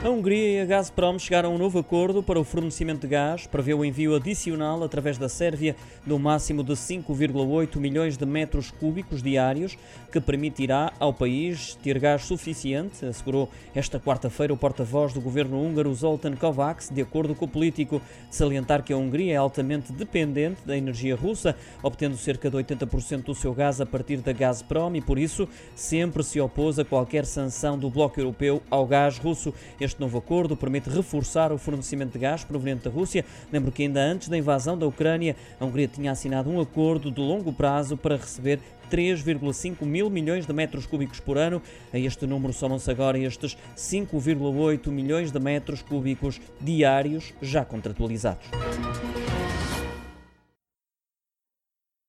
A Hungria e a Gazprom chegaram a um novo acordo para o fornecimento de gás, prevê o envio adicional através da Sérvia do máximo de 5,8 milhões de metros cúbicos diários, que permitirá ao país ter gás suficiente, assegurou esta quarta-feira o porta-voz do governo húngaro Zoltán Kovács, de acordo com o político, de salientar que a Hungria é altamente dependente da energia russa, obtendo cerca de 80% do seu gás a partir da Gazprom e, por isso, sempre se opôs a qualquer sanção do bloco europeu ao gás russo. Este novo acordo permite reforçar o fornecimento de gás proveniente da Rússia. Lembro que ainda antes da invasão da Ucrânia, a Hungria tinha assinado um acordo de longo prazo para receber 3,5 mil milhões de metros cúbicos por ano. A este número somam-se agora estes 5,8 milhões de metros cúbicos diários já contratualizados.